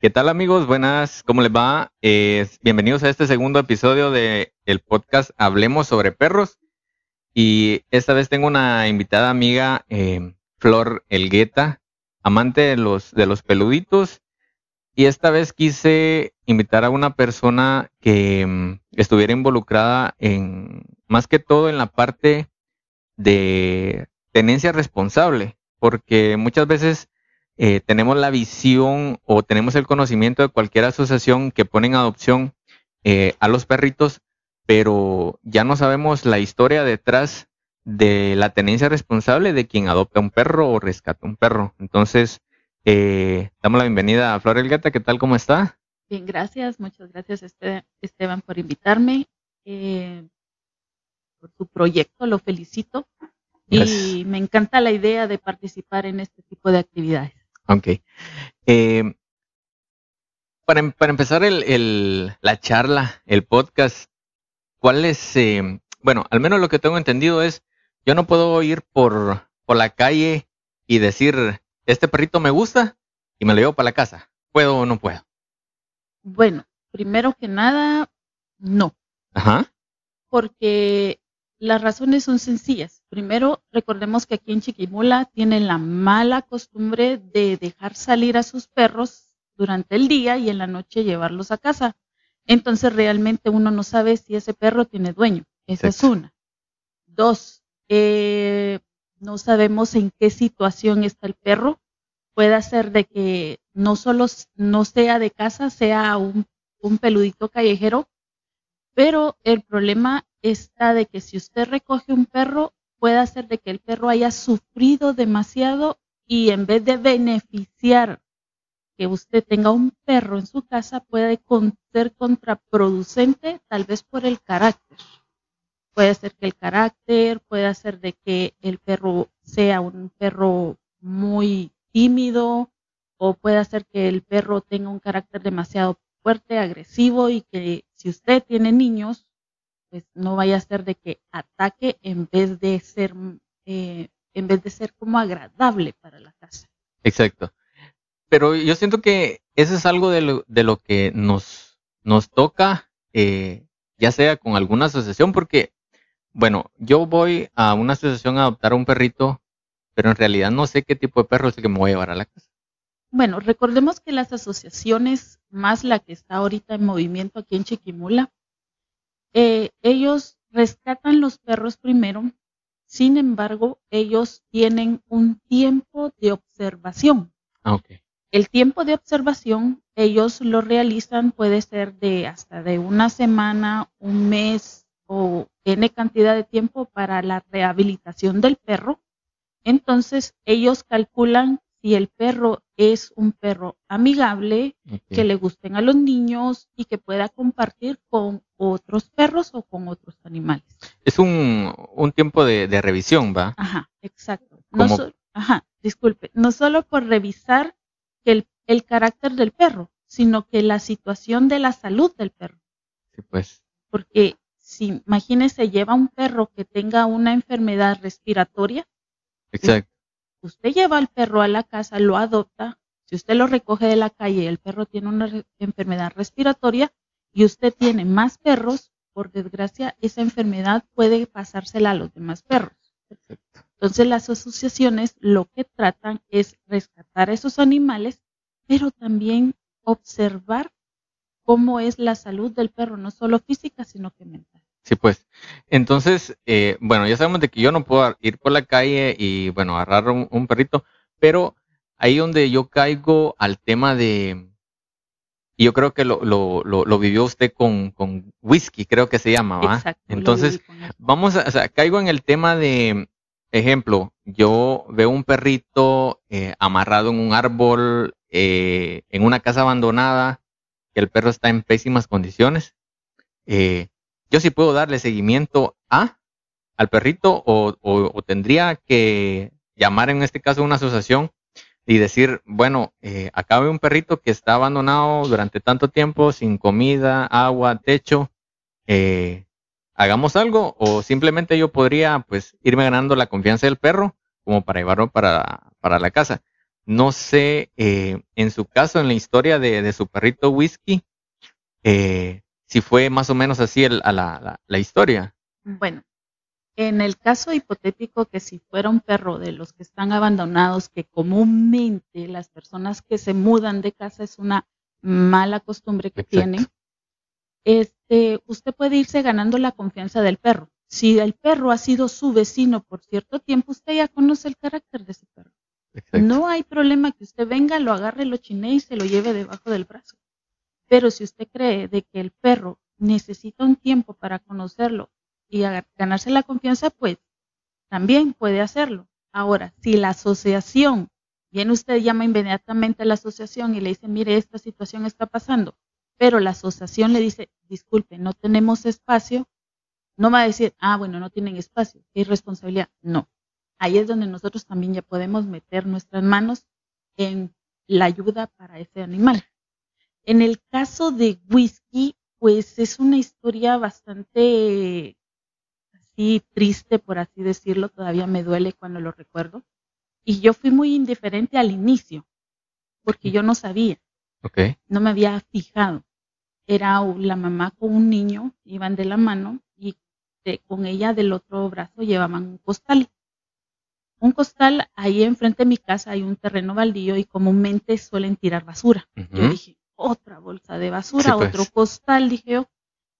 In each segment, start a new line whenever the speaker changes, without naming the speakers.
¿Qué tal amigos? Buenas, ¿cómo les va? Eh, bienvenidos a este segundo episodio de podcast Hablemos sobre perros. Y esta vez tengo una invitada amiga, eh, Flor Elgueta, amante de los, de los peluditos. Y esta vez quise invitar a una persona que mm, estuviera involucrada en, más que todo en la parte de tenencia responsable, porque muchas veces eh, tenemos la visión o tenemos el conocimiento de cualquier asociación que pone en adopción eh, a los perritos, pero ya no sabemos la historia detrás de la tenencia responsable de quien adopta un perro o rescata un perro. Entonces, eh, damos la bienvenida a Flor Elgata. ¿Qué tal? ¿Cómo está?
Bien, gracias. Muchas gracias, este, Esteban, por invitarme. por tu proyecto, lo felicito. Y me encanta la idea de participar en este tipo de actividades.
Ok. Eh, para, em, para, empezar el, la charla, el podcast, ¿cuál es, eh, bueno, al menos lo que tengo entendido es, yo no puedo ir por, por la calle y decir, este perrito me gusta y me lo llevo para la casa. ¿Puedo o no puedo?
Bueno, primero que nada, no.
Ajá.
Porque las razones son sencillas. Primero, recordemos que aquí en Chiquimula tienen la mala costumbre de dejar salir a sus perros durante el día y en la noche llevarlos a casa. Entonces realmente uno no sabe si ese perro tiene dueño. Esa es una. Dos, eh, no sabemos en qué situación está el perro. Puede ser de que no solo no sea de casa, sea un, un peludito callejero, pero el problema está de que si usted recoge un perro, puede hacer de que el perro haya sufrido demasiado y en vez de beneficiar que usted tenga un perro en su casa, puede ser contraproducente tal vez por el carácter. Puede ser que el carácter, puede ser de que el perro sea un perro muy tímido o puede ser que el perro tenga un carácter demasiado fuerte, agresivo y que si usted tiene niños, pues no vaya a ser de que ataque en vez de ser eh, en vez de ser como agradable para la casa.
Exacto. Pero yo siento que eso es algo de lo, de lo que nos, nos toca, eh, ya sea con alguna asociación, porque, bueno, yo voy a una asociación a adoptar un perrito, pero en realidad no sé qué tipo de perro es el que me voy a llevar a la casa.
Bueno, recordemos que las asociaciones, más la que está ahorita en movimiento aquí en Chiquimula, eh, ellos rescatan los perros primero, sin embargo, ellos tienen un tiempo de observación.
Ah,
El tiempo de observación, ellos lo realizan, puede ser de hasta de una semana, un mes o N cantidad de tiempo para la rehabilitación del perro. Entonces, ellos calculan si el perro es un perro amigable, que le gusten a los niños y que pueda compartir con otros perros o con otros animales.
Es un, tiempo de, revisión, ¿va?
Ajá, exacto. No ajá, disculpe, no solo por revisar el, el carácter del perro, sino que la situación de la salud del perro.
Sí, pues.
Porque si imagínese lleva un perro que tenga una enfermedad respiratoria.
Exacto.
Usted lleva al perro a la casa, lo adopta. Si usted lo recoge de la calle y el perro tiene una enfermedad respiratoria, y usted tiene más perros, por desgracia, esa enfermedad puede pasársela a los demás perros. Entonces las asociaciones lo que tratan es rescatar a esos animales, pero también observar cómo es la salud del perro, no solo física, sino que mental.
Sí, pues. Entonces, eh, bueno, ya sabemos de que yo no puedo ir por la calle y, bueno, agarrar un perrito, pero ahí donde yo caigo al tema de, y yo creo que lo, lo, lo, vivió usted con, con, whisky, creo que se llama, ¿va?
Exacto,
Entonces, vamos a, o sea, caigo en el tema de, ejemplo, yo veo un perrito eh, amarrado en un árbol, eh, en una casa abandonada, que el perro está en pésimas condiciones. Eh, yo sí puedo darle seguimiento a al perrito o, o, o tendría que llamar en este caso a una asociación y decir, bueno, eh, acá un perrito que está abandonado durante tanto tiempo, sin comida, agua, techo, eh, hagamos algo o simplemente yo podría pues irme ganando la confianza del perro como para llevarlo para, para la casa. no sé, eh, en su caso, en la historia de, de su perrito Whisky, eh, si fue más o menos así el, a la, la, la historia.
Bueno, en el caso hipotético que si fuera un perro de los que están abandonados, que comúnmente las personas que se mudan de casa es una mala costumbre que
Exacto.
tienen, este, usted puede irse ganando la confianza del perro. Si el perro ha sido su vecino por cierto tiempo, usted ya conoce el carácter de ese perro.
Exacto.
No hay problema que usted venga, lo agarre, lo chinee y se lo lleve debajo del brazo. Pero si usted cree de que el perro necesita un tiempo para conocerlo y ganarse la confianza, pues también puede hacerlo. Ahora, si la asociación, viene usted llama inmediatamente a la asociación y le dice, mire, esta situación está pasando, pero la asociación le dice, disculpe, no tenemos espacio, no va a decir, ah, bueno, no tienen espacio, qué irresponsabilidad. No. Ahí es donde nosotros también ya podemos meter nuestras manos en la ayuda para ese animal. En el caso de Whisky, pues es una historia bastante así triste, por así decirlo, todavía me duele cuando lo recuerdo. Y yo fui muy indiferente al inicio, porque yo no sabía,
Ok.
no me había fijado. Era la mamá con un niño, iban de la mano y de- con ella del otro brazo llevaban un costal. Un costal, ahí enfrente de mi casa hay un terreno baldío y comúnmente suelen tirar basura. Yo dije, otra bolsa de basura,
Sí, pues.
otro costal, dije yo.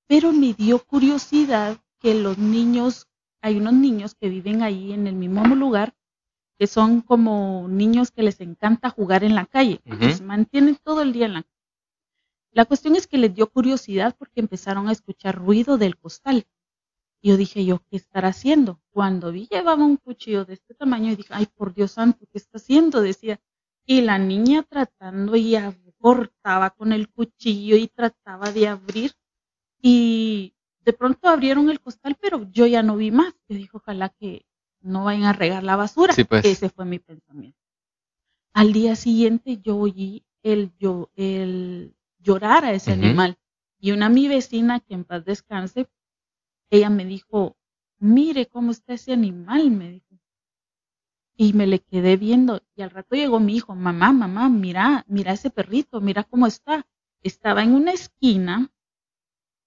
Pero me dio curiosidad que los niños, hay unos niños que viven ahí en el mismo lugar, que son como niños que les encanta jugar en la calle.
Ujú.
Se mantienen todo el día en la calle. La cuestión es que les dio curiosidad porque empezaron a escuchar ruido del costal. Yo dije yo, ¿qué estará haciendo? Cuando vi llevaba un cuchillo de este tamaño y dije, ay, por Dios santo, ¿qué está haciendo? Decía. Y la niña tratando y cortaba con el cuchillo y trataba de abrir. Y de pronto abrieron el costal, pero yo ya no vi más. Yo dije, ojalá que no vayan a regar la basura.
Sí, pues.
Ese fue mi pensamiento. Al día siguiente yo oí el, yo, el llorar a ese animal. Y una mi vecina, que en paz descanse, ella me dijo, mire cómo está ese animal, me dijo. Y me le quedé viendo. Y al rato llegó mi hijo, mamá, mamá, mira, mira ese perrito, mira cómo está. Estaba en una esquina,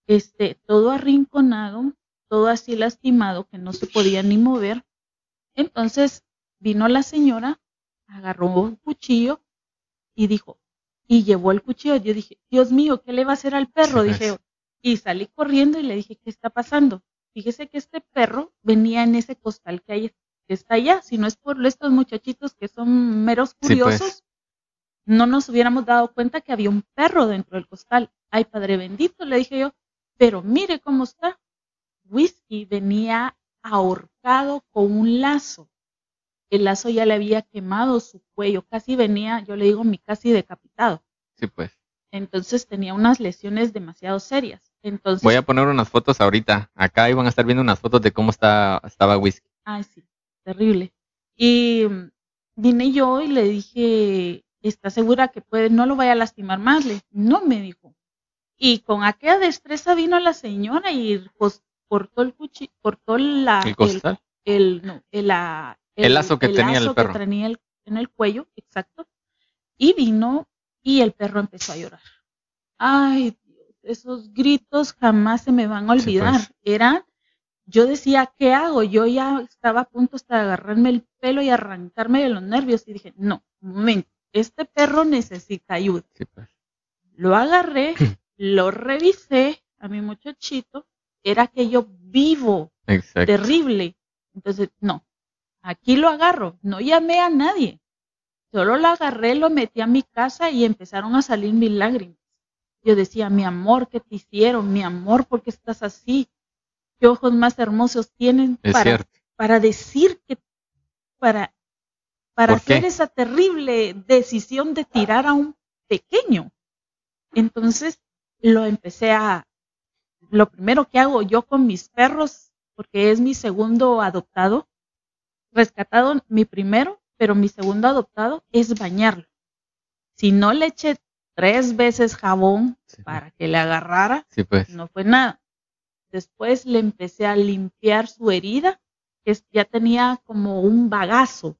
este, todo arrinconado, todo así lastimado, que no se podía ni mover. Entonces vino la señora, agarró un cuchillo y dijo, y llevó el cuchillo. Yo dije, Dios mío, ¿qué le va a hacer al perro? Dije, y salí corriendo y le dije, ¿qué está pasando? Fíjese que este perro venía en ese costal que hay, que está allá. Si no es por estos muchachitos que son meros
Sí, pues.
curiosos, no nos hubiéramos dado cuenta que había un perro dentro del costal. Ay, Padre bendito, le dije yo, pero mire cómo está. Whisky venía ahorcado con un lazo. El lazo ya le había quemado su cuello, casi venía, yo le digo, mi casi decapitado.
Sí, pues.
Entonces tenía unas lesiones demasiado serias. Entonces,
Voy a poner unas fotos ahorita. Acá iban a estar viendo unas fotos de cómo está, estaba Whisky.
Ay, sí, terrible. Y mm, vine yo y le dije, ¿está segura que puede, no lo vaya a lastimar más? Le, no, me dijo. Y con aquella destreza vino la señora y pues, cortó el cuchillo, cortó la,
El costal.
el, no, el, la-
El lazo que tenía el perro.
que tenía el- en el cuello, exacto. Y vino y el perro empezó a llorar. Ay, Dios, esos gritos jamás se me van a
Sí,
olvidar.
pues.
Eran, yo decía, ¿qué hago? Yo ya estaba a punto hasta de agarrarme el pelo y arrancarme de los nervios. Y dije, no, un momento, este perro necesita ayuda.
Sí, pues.
Lo agarré, lo revisé a mi muchachito, era aquello vivo,
Exacto.
terrible. Entonces, no, aquí lo agarro, no llamé a nadie. Solo lo agarré, lo metí a mi casa y empezaron a salir mis lágrimas. Yo decía, mi amor, ¿qué te hicieron? Mi amor, ¿por qué estás así? ¿Qué ojos más hermosos tienen
Es
para,
cierto.
para decir que, para, para hacer esa terrible decisión de tirar a un pequeño? Entonces, lo empecé a, lo primero que hago yo con mis perros, porque es mi segundo adoptado, rescatado mi primero, pero mi segundo adoptado es bañarlo. Si no le eché tres veces jabón
Sí,
para que le agarrara,
Sí, pues.
no fue nada. Después le empecé a limpiar su herida, que ya tenía como un bagazo.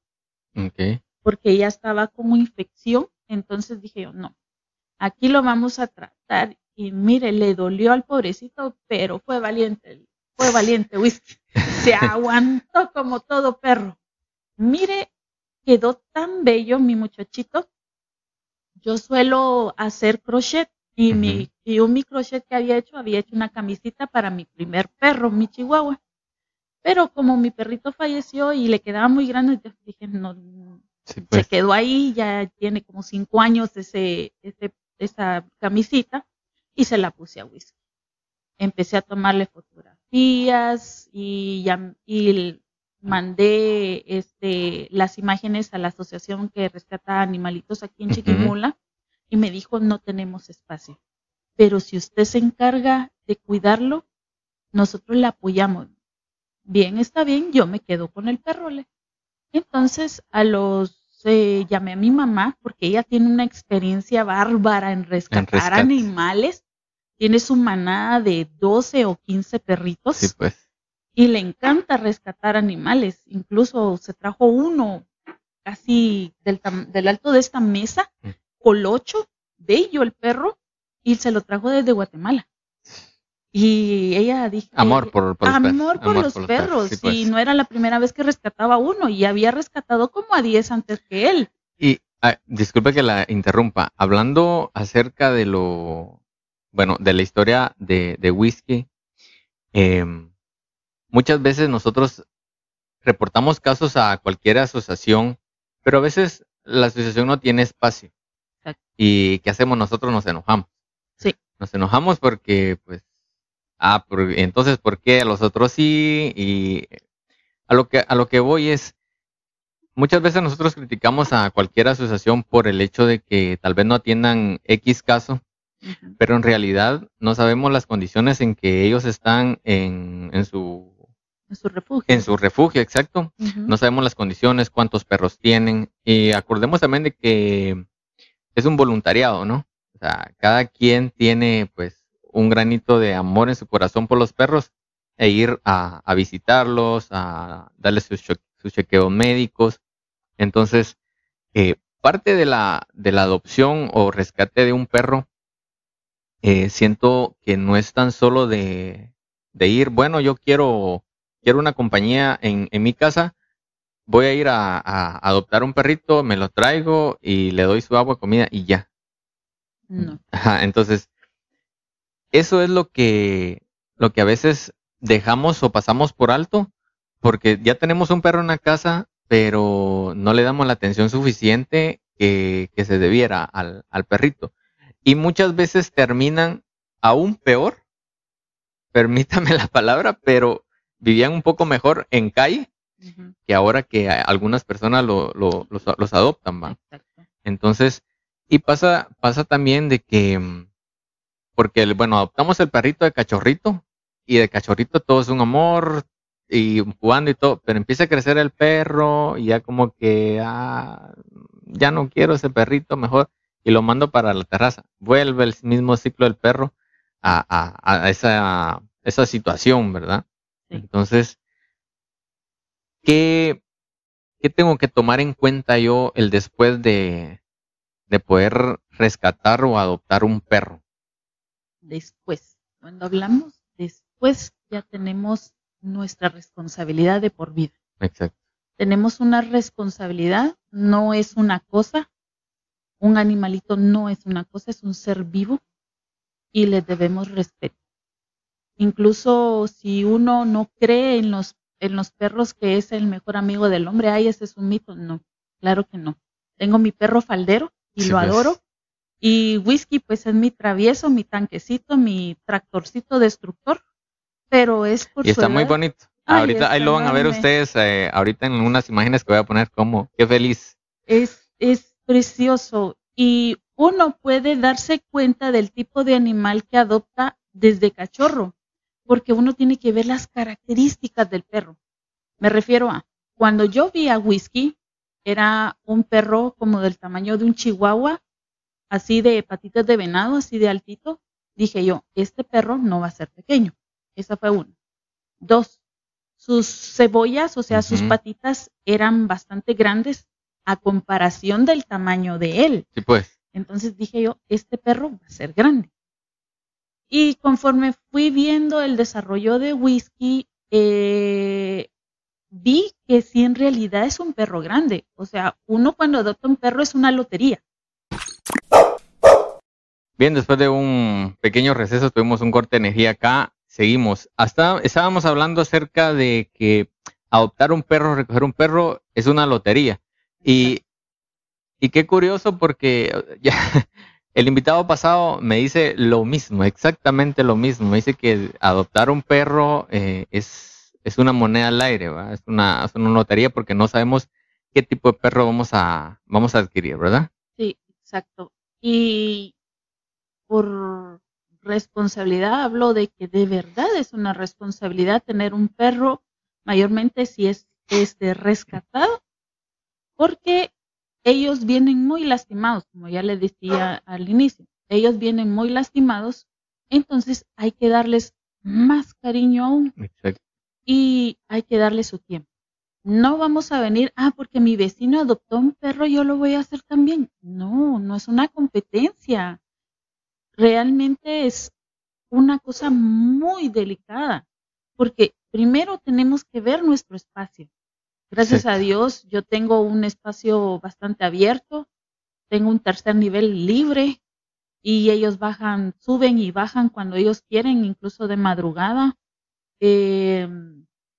Porque ella estaba como infección. Entonces dije yo, no, aquí lo vamos a tratar. Y mire, le dolió al pobrecito, pero fue valiente, fue valiente, whisky. Se aguantó como todo perro. Mire, quedó tan bello mi muchachito. Yo suelo hacer crochet y, mi, y un mi crochet que había hecho, había hecho una camisita para mi primer perro, mi chihuahua. Pero como mi perrito falleció y le quedaba muy grande, dije, no, se
pues.
quedó ahí, ya tiene como cinco años ese, ese, esa camisita y se la puse a Whisky. Empecé a tomarle fotografías y, ya, y mandé este, las imágenes a la asociación que rescata animalitos aquí en Chiquimula y me dijo, no tenemos espacio. Pero si usted se encarga de cuidarlo, nosotros le apoyamos bien, está bien, yo me quedo con el perrole. Entonces, a los, eh, llamé a mi mamá porque ella tiene una experiencia bárbara en rescatar animales. Tiene su manada de 12 o 15 perritos.
Sí, pues.
Y le encanta rescatar animales. Incluso se trajo uno casi del, del alto de esta mesa, mm. colocho, bello el perro, y se lo trajo desde Guatemala. Y ella dijo...
Amor por, los perros.
Amor por los perros. y pues. no era la primera vez que rescataba uno y había rescatado como a 10 antes que él.
Y ah, disculpe que la interrumpa. Hablando acerca de lo... Bueno, de la historia de, de whisky, em, muchas veces nosotros reportamos casos a cualquier asociación, pero a veces la asociación no tiene espacio. ¿Y qué hacemos nosotros? Nos enojamos. Nos enojamos porque, pues, ah, entonces, ¿por qué a los otros sí? Y a lo que, a lo que voy es, muchas veces nosotros criticamos a cualquier asociación por el hecho de que tal vez no atiendan X caso, pero en realidad no sabemos las condiciones en que ellos están en, en su
en su refugio.
En su refugio, exacto. No sabemos las condiciones, cuántos perros tienen. Y acordemos también de que es un voluntariado, ¿no? Sea, cada quien tiene pues un granito de amor en su corazón por los perros e ir a, visitarlos, a darles sus, chequeos médicos. Entonces, eh, parte de la, de la adopción o rescate de un perro, eh, siento que no es tan solo de, de, ir, bueno, yo quiero, quiero una compañía en, en mi casa, voy a ir a, a, adoptar un perrito, me lo traigo y le doy su agua, comida y ya.
No.
entonces, eso es lo que, lo que a veces dejamos o pasamos por alto, porque ya tenemos un perro en la casa, pero no le damos la atención suficiente que, se debiera al, perrito. Y muchas veces terminan aún peor, permítame la palabra, pero vivían un poco mejor en calle que ahora que algunas personas lo, los, adoptan, ¿va? Entonces, y pasa, pasa también de que mm, porque, bueno, adoptamos el perrito de cachorrito y de cachorrito todo es un amor y jugando y todo, pero empieza a crecer el perro y ya como que, ah, ya no quiero ese perrito, mejor, y lo mando para la terraza. Vuelve el mismo ciclo del perro a, a, a esa, esa situación, ¿verdad? Entonces, ¿qué, ¿qué tengo que tomar en cuenta yo el después de, de poder rescatar o adoptar un perro?
después. Cuando hablamos después, ya tenemos nuestra responsabilidad de por vida.
Exacto.
Tenemos una responsabilidad, no es una cosa. Un animalito no es una cosa, es un ser vivo y le debemos respeto. Incluso si uno no cree en los, en los perros que es el mejor amigo del hombre, ay, ese es un mito. No, claro que no. Tengo mi perro faldero y lo pues. adoro y whisky, pues es mi travieso, mi tanquecito, mi tractorcito destructor. Pero es por
Y está muy bonito. ahorita ahí lo van a ver ustedes, eh, ahorita en unas imágenes que voy a poner como, qué feliz.
Es, es precioso. Y uno puede darse cuenta del tipo de animal que adopta desde cachorro, porque uno tiene que ver las características del perro. Me refiero a, cuando yo vi a Whisky, era un perro como del tamaño de un chihuahua, así de patitas de venado, así de altito, dije yo, este perro no va a ser pequeño. Esa fue una. Dos, sus cebollas, o sea, sus patitas eran bastante grandes, a comparación del tamaño de él.
Sí, pues.
Entonces dije yo, este perro va a ser grande. Y conforme fui viendo el desarrollo de whisky, eh, vi que sí en realidad es un perro grande. O sea, uno cuando adopta un perro es una lotería.
Bien, después de un pequeño receso tuvimos un corte de energía acá. Seguimos. Hasta estábamos hablando acerca de que adoptar un perro, recoger un perro es una lotería. Y, qué curioso porque ya, el invitado pasado me dice lo mismo, exactamente lo mismo. Me dice que adoptar un perro eh, es, es una moneda al aire, Es, una, es una lotería porque no sabemos qué tipo de perro vamos a, vamos a adquirir, ¿verdad?
Sí, exacto. Y por responsabilidad hablo de que de verdad es una responsabilidad tener un perro, mayormente si es este rescatado, porque ellos vienen muy lastimados, como ya les decía al inicio, ellos vienen muy lastimados, entonces hay que darles más cariño aún y hay que darles su tiempo. No vamos a venir, ah, porque mi vecino adoptó un perro, yo lo voy a hacer también. No, no es una competencia realmente es una cosa muy delicada, porque primero tenemos que ver nuestro espacio. Gracias a Dios, yo tengo un espacio bastante abierto, tengo un tercer nivel libre y ellos bajan, suben y bajan cuando ellos quieren, incluso de madrugada. Em,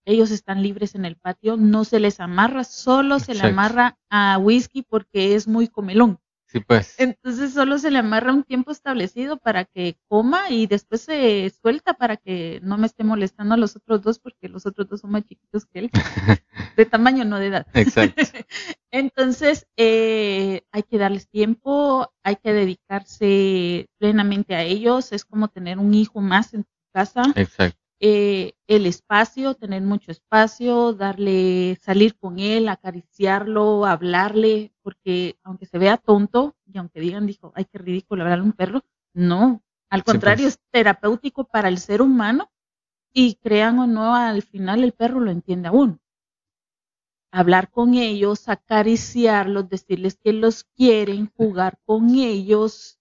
ellos están libres en el patio, no se les amarra, solo se le amarra a whisky porque es muy comelón.
pues.
Entonces solo se le amarra un tiempo establecido para que coma y después se suelta para que no me esté molestando a los otros dos porque los otros dos son más chiquitos que él. de tamaño, no de edad.
Exacto.
Entonces eh, hay que darles tiempo, hay que dedicarse plenamente a ellos. Es como tener un hijo más en tu casa.
Exacto.
Eh, el espacio, tener mucho espacio, darle, salir con él, acariciarlo, hablarle, porque aunque se vea tonto y aunque digan, dijo, ay, qué ridículo hablarle a un perro, no, al contrario, pues. es terapéutico para el ser humano y crean o no, al final el perro lo entiende aún. Hablar con ellos, acariciarlos, decirles que los quieren, jugar con ellos,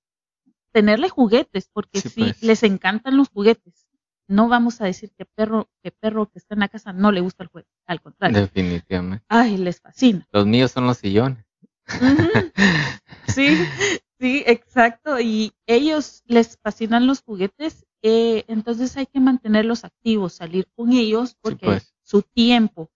tenerle juguetes, porque sí, pues. les encantan los juguetes no vamos a decir que perro, que perro que está en la casa no le gusta el juego, al contrario.
Definitivamente.
Ay, les fascina.
Los míos son los sillones.
Sí, sí, exacto. Y ellos les fascinan los juguetes, eh, entonces hay que mantenerlos activos, salir con ellos, porque pues. su tiempo.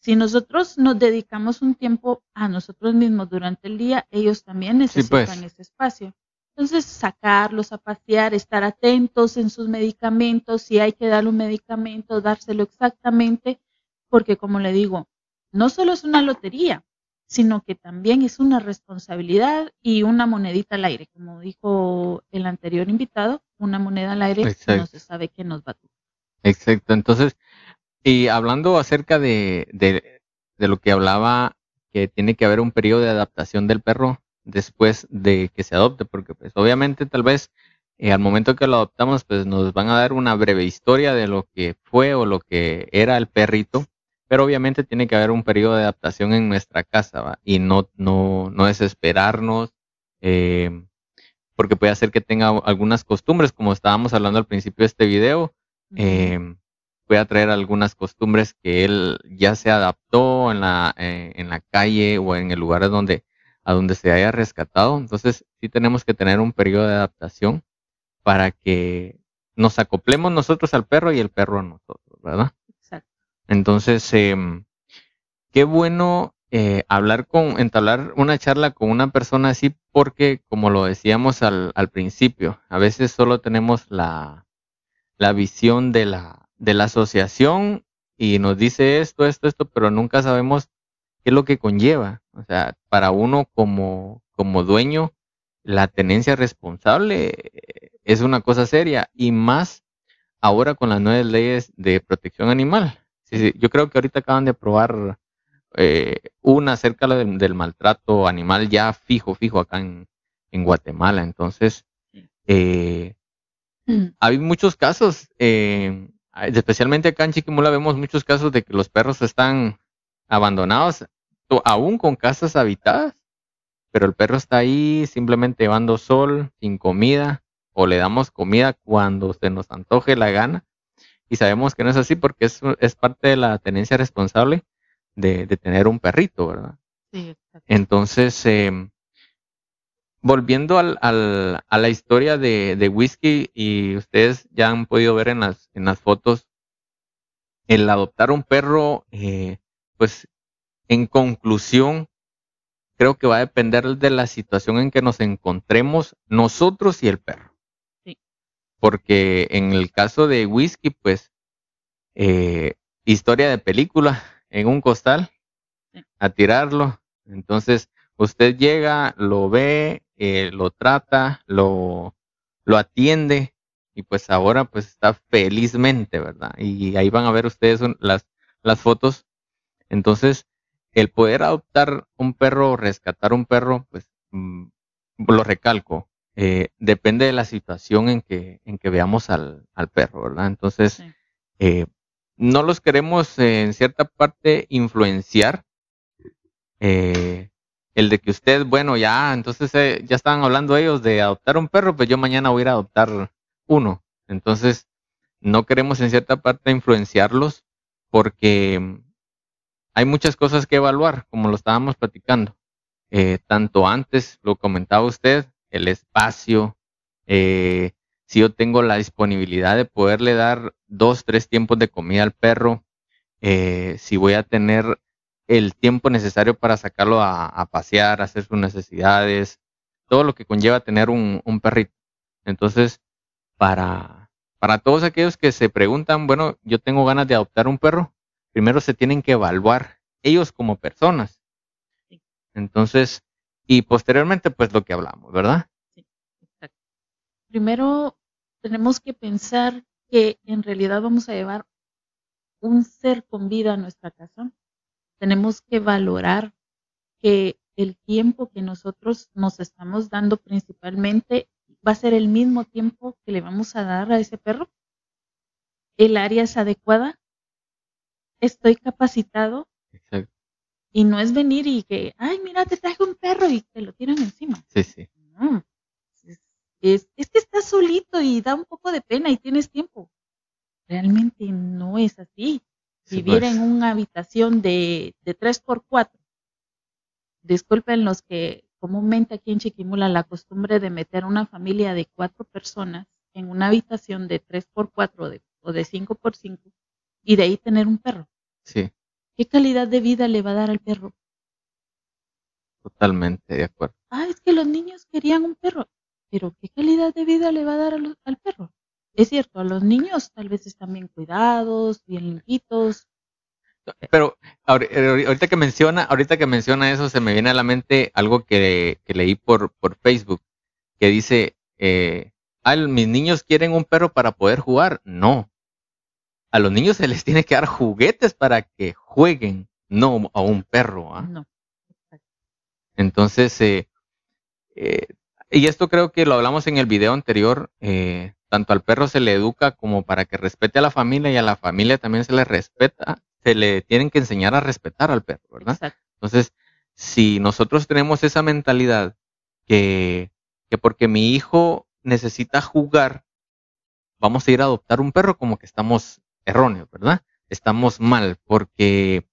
Si nosotros nos dedicamos un tiempo a nosotros mismos durante el día, ellos también pues. necesitan ese espacio. Entonces, sacarlos a pasear, estar atentos en sus medicamentos, si hay que darle un medicamento, dárselo exactamente, porque como le digo, no solo es una lotería, sino que también es una responsabilidad y una monedita al aire, como dijo el anterior invitado, una moneda al aire no se sabe qué nos va a tocar.
Exacto, entonces, y hablando acerca de, de, de lo que hablaba, que tiene que haber un periodo de adaptación del perro, después de que se adopte, porque pues obviamente tal vez eh, al momento que lo adoptamos pues nos van a dar una breve historia de lo que fue o lo que era el perrito, pero obviamente tiene que haber un periodo de adaptación en nuestra casa y no, no, no desesperarnos, eh, porque puede hacer que tenga algunas costumbres, como estábamos hablando al principio de este video, eh, puede traer algunas costumbres que él ya se adaptó en la, en la calle o en el lugar donde a donde se haya rescatado. Entonces, sí tenemos que tener un periodo de adaptación para que nos acoplemos nosotros al perro y el perro a nosotros, ¿verdad?
Exacto.
Entonces, em, qué bueno eh, hablar con, entablar una charla con una persona así, porque como lo decíamos al, al principio, a veces solo tenemos la, la visión de la, de la asociación y nos dice esto, esto, esto, pero nunca sabemos qué es lo que conlleva. O sea, para uno como, como dueño, la tenencia responsable eh, es una cosa seria y más ahora con las nuevas leyes de protección animal. yo creo que ahorita acaban de aprobar eh, una acerca del, maltrato animal ya fijo, fijo acá en, en Guatemala. Entonces, eh, mm. hay muchos casos, especialmente acá en Chiquimula vemos muchos casos de que los perros están abandonados aún con casas habitadas, pero el perro está ahí simplemente llevando sol, sin comida, o le damos comida cuando se nos antoje la gana. Y sabemos que no es así porque es, es parte de la tenencia responsable de, tener un perrito, ¿verdad? Sí, Entonces, em, volviendo al, al, a la historia de, de, Whisky, y ustedes ya han podido ver en las, en las fotos, el adoptar un perro, eh, pues en conclusión, creo que va a depender de la situación en que nos encontremos nosotros y el perro. Sí. Porque en el caso de Whisky, pues, eh, historia de película en un costal, a tirarlo. Entonces, usted llega, lo ve, eh, lo trata, lo, lo atiende y pues ahora pues está felizmente, ¿verdad? Y ahí van a ver ustedes las, las fotos. Entonces, el poder adoptar un perro o rescatar un perro, pues mm, lo recalco, eh, depende de la situación en que, en que veamos al, al perro, ¿verdad? Entonces, eh, no los queremos en cierta parte influenciar. Eh, el de que usted, bueno, ya, entonces ya estaban hablando ellos de adoptar un perro, pues yo mañana voy a ir a adoptar uno. Entonces, no queremos en cierta parte influenciarlos porque hay muchas cosas que evaluar, como lo estábamos platicando. Eh, tanto antes, lo comentaba usted, el espacio, eh, si yo tengo la disponibilidad de poderle dar dos, tres tiempos de comida al perro, eh, si voy a tener el tiempo necesario para sacarlo a, pasear, hacer sus necesidades, todo lo que conlleva tener un, un perrito. Entonces, para, para todos aquellos que se preguntan, bueno, yo tengo ganas de adoptar un perro, primero se tienen que evaluar ellos como personas. Entonces, y posteriormente, pues lo que hablamos, ¿verdad? Sí,
exacto. Primero, tenemos que pensar que en realidad vamos a llevar un ser con vida a nuestra casa. Tenemos que valorar que el tiempo que nosotros nos estamos dando principalmente va a ser el mismo tiempo que le vamos a dar a ese perro. El área es adecuada, estoy capacitado. Exacto. Y no es venir y que, ay, mira, te traje un perro y te lo tiran encima.
Sí, sí.
Es, es, que estás solito y da un poco de pena y tienes tiempo. Realmente no es así. Vivir en una habitación de, de 3x4. Disculpen los que comúnmente aquí en Chiquimula la costumbre de meter una familia de cuatro personas en una habitación de 3x4 o de 5x5 y de ahí tener un perro.
Sí.
¿Qué calidad de vida le va a dar al perro?
Totalmente de acuerdo.
Ah, es que los niños querían un perro, pero ¿qué calidad de vida le va a dar al, perro? Es cierto, a los niños tal vez están bien cuidados, bien limpitos.
Pero ahorita que menciona, ahorita que menciona eso, se me viene a la mente algo que, leí por, por Facebook, que dice, eh, ah, mis niños quieren un perro para poder jugar. No, a los niños se les tiene que dar juguetes para que jueguen, no a un perro. ¿ah? No. Entonces, eh, eh, y esto creo que lo hablamos en el video anterior, eh, tanto al perro se le educa como para que respete a la familia y a la familia también se le respeta, se le tienen que enseñar a respetar al perro, ¿verdad? Entonces, si nosotros tenemos esa mentalidad que, que porque mi hijo necesita jugar, vamos a ir a adoptar un perro como que estamos erróneo, ¿verdad? Estamos mal porque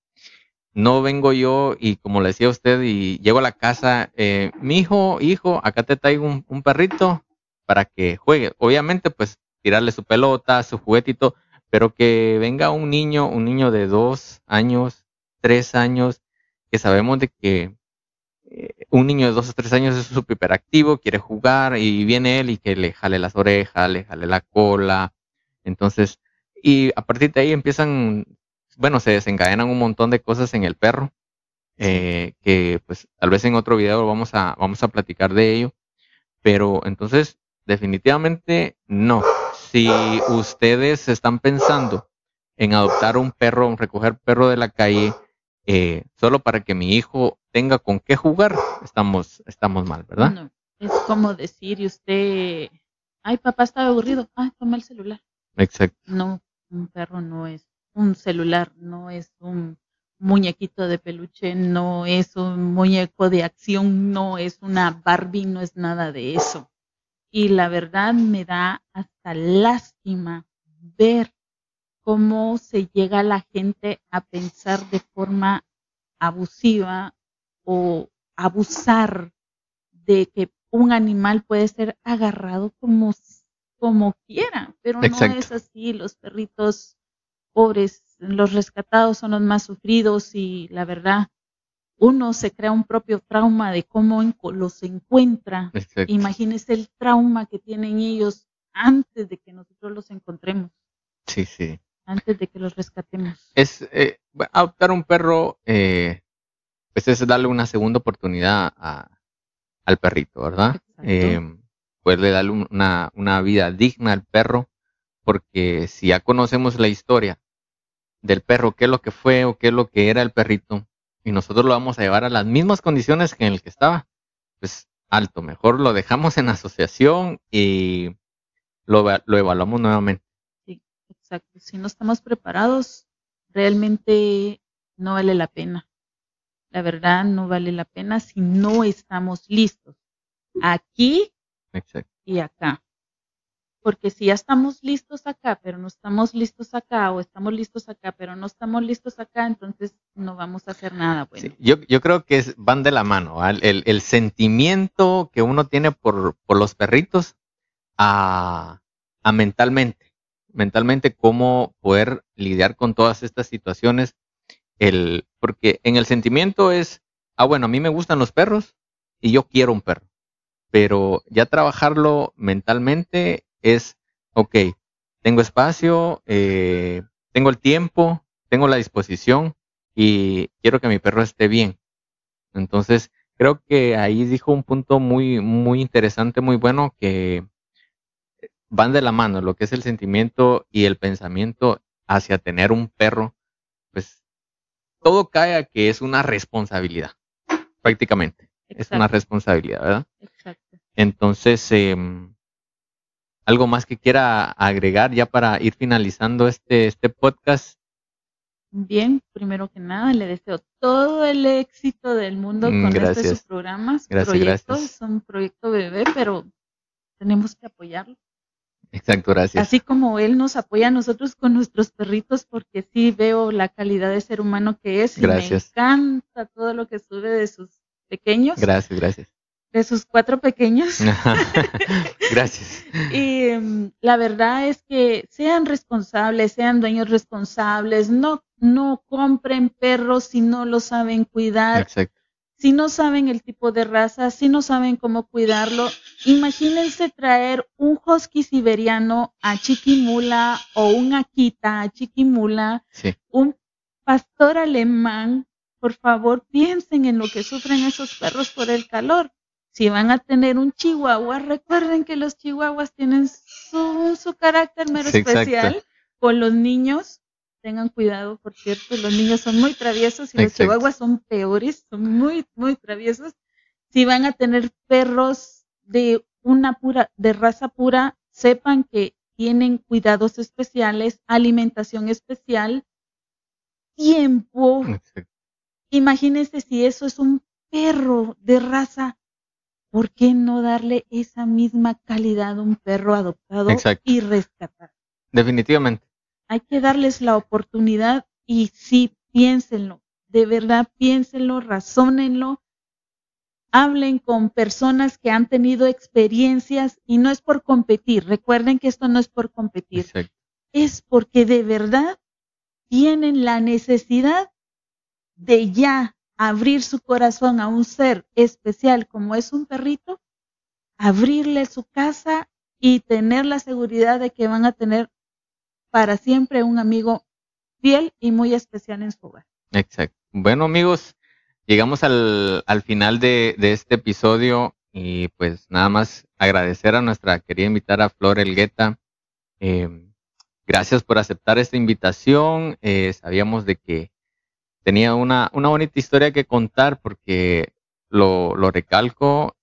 no vengo yo y como le decía usted y llego a la casa, eh, mi hijo, hijo, acá te traigo un, perrito para que juegue. Obviamente, pues tirarle su pelota, su juguetito, pero que venga un niño, un niño de dos años, tres años, que sabemos de que eh, un niño de dos o tres años es súper hiperactivo, quiere jugar y viene él y que le jale las orejas, le jale la cola. Entonces, y a partir de ahí empiezan, bueno, se desencadenan un montón de cosas en el perro, eh, que pues tal vez en otro video vamos a, vamos a platicar de ello. Pero entonces, definitivamente no. Si ustedes están pensando en adoptar un perro, en recoger perro de la calle, eh, solo para que mi hijo tenga con qué jugar, estamos, estamos mal, ¿verdad? No,
es como decir, y usted, ay, papá está aburrido, ay, toma el celular.
Exacto.
No, un perro no es un celular, no es un, muñequito de peluche, no es un muñeco de acción, no es una Barbie, no es nada de eso. Y la verdad me da hasta lástima ver cómo se llega la gente a pensar de forma abusiva o abusar de que un animal puede ser agarrado como, como quiera, pero no es así. Los perritos pobres, los rescatados son los más sufridos y la verdad, uno se crea un propio trauma de cómo los encuentra. Imagínese el trauma que tienen ellos antes de que nosotros los encontremos.
Sí, sí.
Antes de que los rescatemos.
Es eh, adoptar un perro, eh, pues es darle una segunda oportunidad al perrito, ¿verdad? Eh, poderle darle una, vida digna al perro, porque si ya conocemos la historia del perro, qué es lo que fue o qué es lo que era el perrito, y nosotros lo vamos a llevar a las mismas condiciones que en el que estaba, pues alto, mejor lo dejamos en asociación y lo, lo evaluamos nuevamente.
Sí, exacto. Si no estamos preparados, realmente no vale la pena. La verdad, no vale la pena si no estamos listos. Aquí y acá. Porque si ya estamos listos acá, pero no estamos listos acá, o estamos listos acá, pero no estamos listos acá, entonces no vamos a hacer nada. Bueno.
yo, yo creo que van de la mano. El, el, sentimiento que uno tiene por, por los perritos a, a mentalmente. Mentalmente, cómo poder lidiar con todas estas situaciones. El, porque en el sentimiento es, ah, bueno, a mí me gustan los perros y yo quiero un perro. Pero ya trabajarlo mentalmente es, ok, tengo espacio, eh, tengo el tiempo, tengo la disposición y quiero que mi perro esté bien. Entonces, creo que ahí dijo un punto muy, muy interesante, muy bueno, que van de la mano lo que es el sentimiento y el pensamiento hacia tener un perro, pues todo cae a que es una responsabilidad, prácticamente. Es una responsabilidad, ¿verdad? Exacto. Entonces, eh, ¿Algo más que quiera agregar ya para ir finalizando este, este podcast?
Bien, primero que nada, le deseo todo el éxito del mundo mm, con estos sus programas, gracias, proyectos. Es un proyecto bebé, pero tenemos que apoyarlo.
Exacto, gracias.
Así como él nos apoya a nosotros con nuestros perritos, porque sí veo la calidad de ser humano que es. Gracias. Y me encanta todo lo que sube de sus pequeños.
Gracias, gracias
de sus cuatro pequeños.
Gracias.
y em, la verdad es que sean responsables, sean dueños responsables, no, no compren perros si no lo saben cuidar. Exacto. Si no saben el tipo de raza, si no saben cómo cuidarlo, imagínense traer un husky siberiano a Chiquimula o un Akita a Chiquimula, un pastor alemán. Por favor, piensen en lo que sufren esos perros por el calor si van a tener un chihuahua, recuerden que los chihuahuas tienen su, su carácter mero especial. Con los niños, tengan cuidado, por cierto, los niños son muy traviesos y los chihuahuas son peores, son muy, muy traviesos. Si van a tener perros de una pura, de raza pura, sepan que tienen cuidados especiales, alimentación especial, tiempo. Imagínense si eso es un perro de raza ¿por qué no darle esa misma calidad a un perro adoptado y rescatar?
Definitivamente.
Hay que darles la oportunidad y sí, piénsenlo, de verdad piénsenlo, razónenlo, hablen con personas que han tenido experiencias y no es por competir, recuerden que esto no es por competir, es porque de verdad tienen la necesidad de ya abrir su corazón a un ser especial como es un perrito, abrirle su casa y tener la seguridad de que van a tener para siempre un amigo fiel y muy especial en su hogar.
Exacto. Bueno amigos, llegamos al, al final de, de, este episodio y pues nada más agradecer a nuestra querida invitada Flor Elgueta. Eh, gracias por aceptar esta invitación. Eh, sabíamos de que tenía una, una bonita historia que contar porque lo, lo recalco,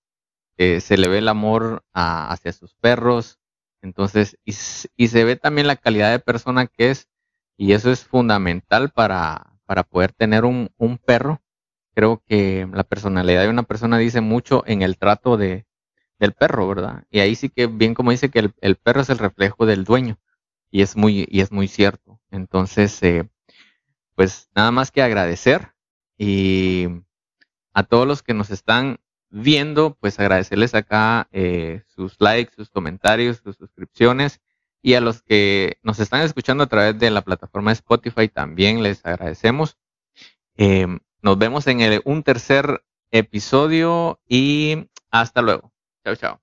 eh, se le ve el amor hacia sus perros, entonces, y, y, se ve también la calidad de persona que es, y eso es fundamental para, para poder tener un, un perro. Creo que la personalidad de una persona dice mucho en el trato de, del perro, ¿verdad? Y ahí sí que bien como dice que el, el perro es el reflejo del dueño y es muy y es muy cierto. Entonces, eh, pues nada más que agradecer y a todos los que nos están viendo, pues agradecerles acá eh, sus likes, sus comentarios, sus suscripciones y a los que nos están escuchando a través de la plataforma Spotify también les agradecemos. Eh, nos vemos en el, un tercer episodio y hasta luego. Chao, chao.